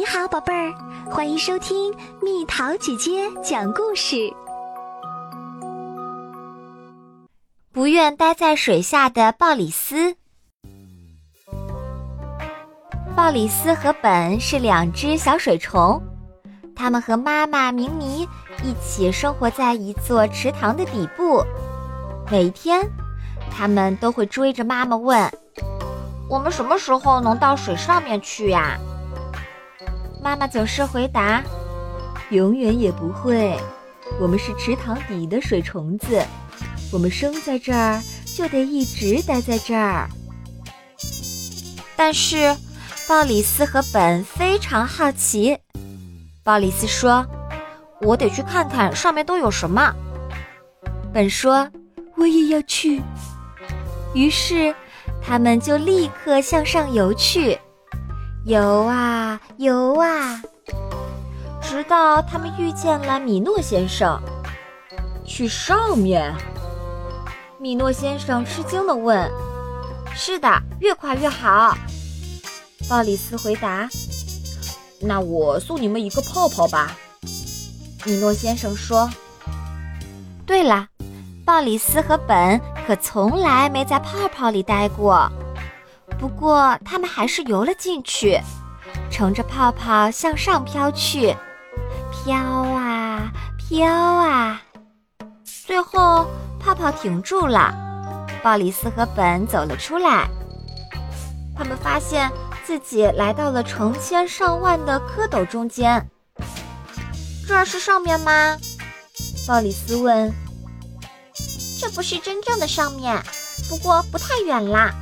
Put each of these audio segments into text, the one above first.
你好，宝贝儿，欢迎收听蜜桃姐姐讲故事。不愿待在水下的鲍里斯。鲍里斯和本是两只小水虫，它们和妈妈明妮一起生活在一座池塘的底部。每天，它们都会追着妈妈问：“我们什么时候能到水上面去呀？”妈妈总是回答：“永远也不会。我们是池塘底的水虫子，我们生在这儿就得一直待在这儿。”但是，鲍里斯和本非常好奇。鲍里斯说：“我得去看看上面都有什么。”本说：“我也要去。”于是，他们就立刻向上游去。游啊游啊，直到他们遇见了米诺先生。去上面？米诺先生吃惊地问：“是的，越快越好。”鲍里斯回答：“那我送你们一个泡泡吧。”米诺先生说：“对了，鲍里斯和本可从来没在泡泡里待过。”不过，他们还是游了进去，乘着泡泡向上飘去，飘啊飘啊，最后泡泡停住了。鲍里斯和本走了出来，他们发现自己来到了成千上万的蝌蚪中间。这是上面吗？鲍里斯问。这不是真正的上面，不过不太远啦。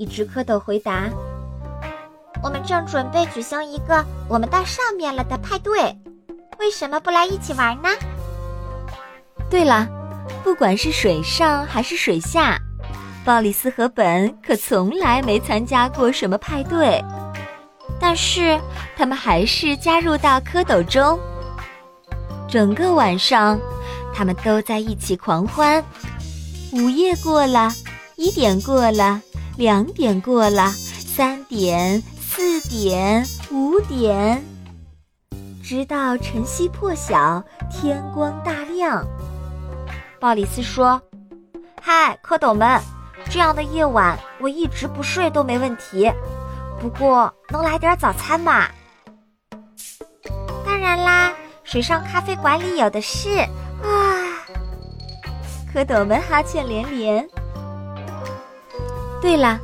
一只蝌蚪回答：“我们正准备举行一个我们到上面了的派对，为什么不来一起玩呢？”对了，不管是水上还是水下，鲍里斯和本可从来没参加过什么派对，但是他们还是加入到蝌蚪中。整个晚上，他们都在一起狂欢。午夜过了，一点过了。两点过了，三点、四点、五点，直到晨曦破晓，天光大亮。鲍里斯说：“嗨，蝌蚪们，这样的夜晚我一直不睡都没问题。不过，能来点早餐吗？”“当然啦，水上咖啡馆里有的是。”啊，蝌蚪们哈欠连连。对了，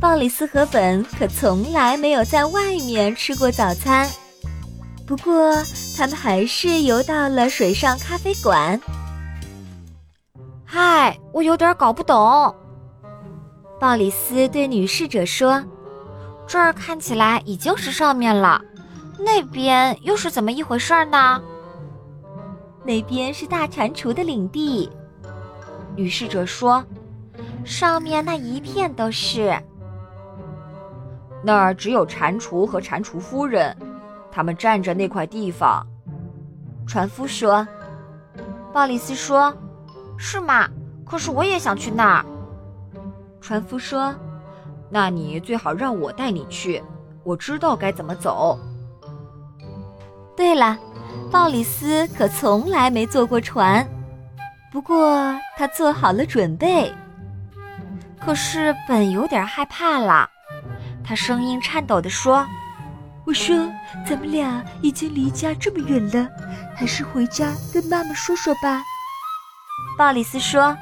鲍里斯和本可从来没有在外面吃过早餐。不过，他们还是游到了水上咖啡馆。嗨，我有点搞不懂。鲍里斯对女侍者说：“这儿看起来已经是上面了，那边又是怎么一回事呢？”那边是大蟾蜍的领地。女侍者说。上面那一片都是，那儿只有蟾蜍和蟾蜍夫人，他们占着那块地方。船夫说：“鲍里斯说，是吗？可是我也想去那儿。”船夫说：“那你最好让我带你去，我知道该怎么走。”对了，鲍里斯可从来没坐过船，不过他做好了准备。可是本有点害怕了，他声音颤抖地说：“我说，咱们俩已经离家这么远了，还是回家跟妈妈说说吧。”鲍里斯说：“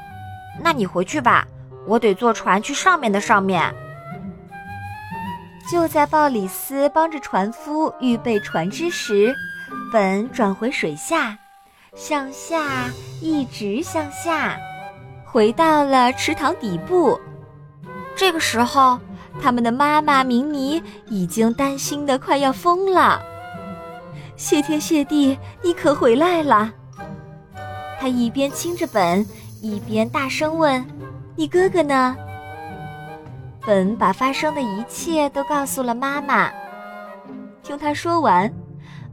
那你回去吧，我得坐船去上面的上面。”就在鲍里斯帮着船夫预备船只时，本转回水下，向下，一直向下，回到了池塘底部。这个时候，他们的妈妈明妮已经担心的快要疯了。谢天谢地，你可回来了！他一边亲着本，一边大声问：“你哥哥呢？”本把发生的一切都告诉了妈妈。听他说完，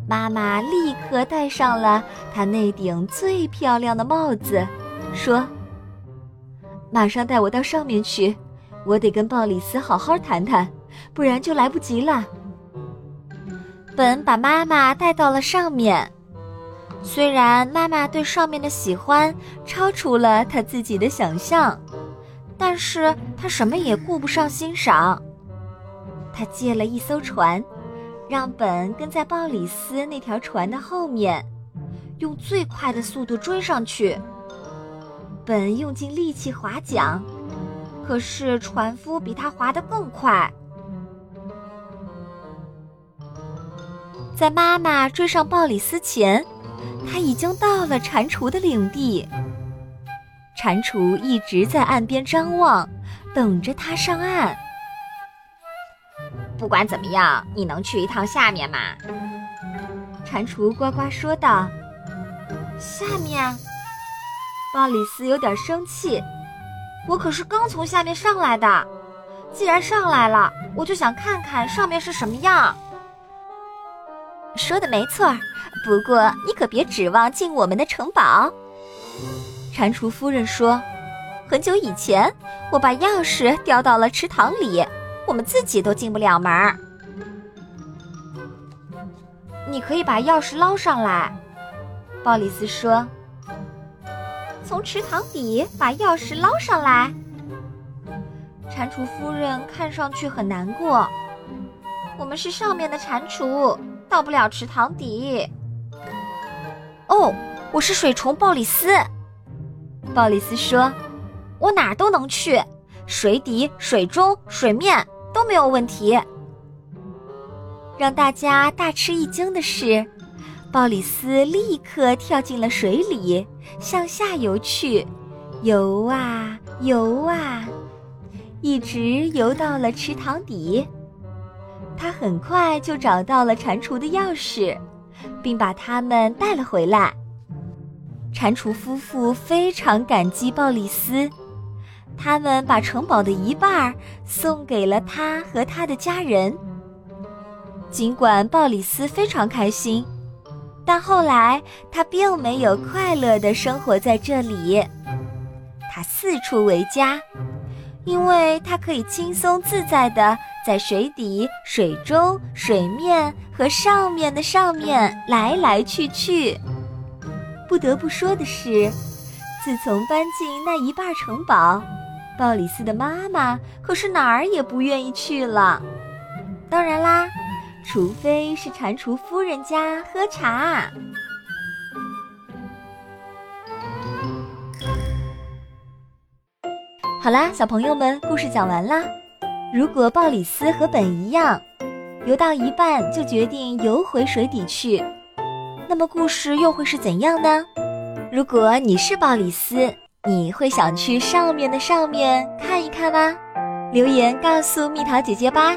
妈妈立刻戴上了她那顶最漂亮的帽子，说：“马上带我到上面去。”我得跟鲍里斯好好谈谈，不然就来不及了。本把妈妈带到了上面。虽然妈妈对上面的喜欢超出了他自己的想象，但是他什么也顾不上欣赏。他借了一艘船，让本跟在鲍里斯那条船的后面，用最快的速度追上去。本用尽力气划桨，可是船夫比他划得更快。在妈妈追上鲍里斯前，他已经到了蟾蜍的领地。蟾蜍一直在岸边张望，等着他上岸。不管怎么样，你能去一趟下面吗？蟾蜍呱呱说道：“下面。”鲍里斯有点生气：“我可是刚从下面上来的，既然上来了，我就想看看上面是什么样。”说的没错，不过你可别指望进我们的城堡。”蟾蜍夫人说，“很久以前，我把钥匙掉到了池塘里，我们自己都进不了门。你可以把钥匙捞上来。”鲍里斯说，“从池塘底把钥匙捞上来。”蟾蜍夫人看上去很难过。我们是上面的蟾蜍。到不了池塘底。哦，我是水虫鲍里斯。鲍里斯说：“我哪儿都能去，水底、水中、水面都没有问题。”让大家大吃一惊的是，鲍里斯立刻跳进了水里，向下游去，游啊游啊，一直游到了池塘底。他很快就找到了蟾蜍的钥匙，并把它们带了回来。蟾蜍夫妇非常感激鲍里斯，他们把城堡的一半送给了他和他的家人。尽管鲍里斯非常开心，但后来他并没有快乐地生活在这里。他四处为家，因为他可以轻松自在地。在水底、水中、水面和上面的上面来来去去。不得不说的是，自从搬进那一半城堡，鲍里斯的妈妈可是哪儿也不愿意去了。当然啦，除非是蟾蜍夫人家喝茶。好啦，小朋友们，故事讲完啦。如果鲍里斯和本一样，游到一半就决定游回水底去，那么故事又会是怎样呢？如果你是鲍里斯，你会想去上面的上面看一看吗？留言告诉蜜桃姐姐吧。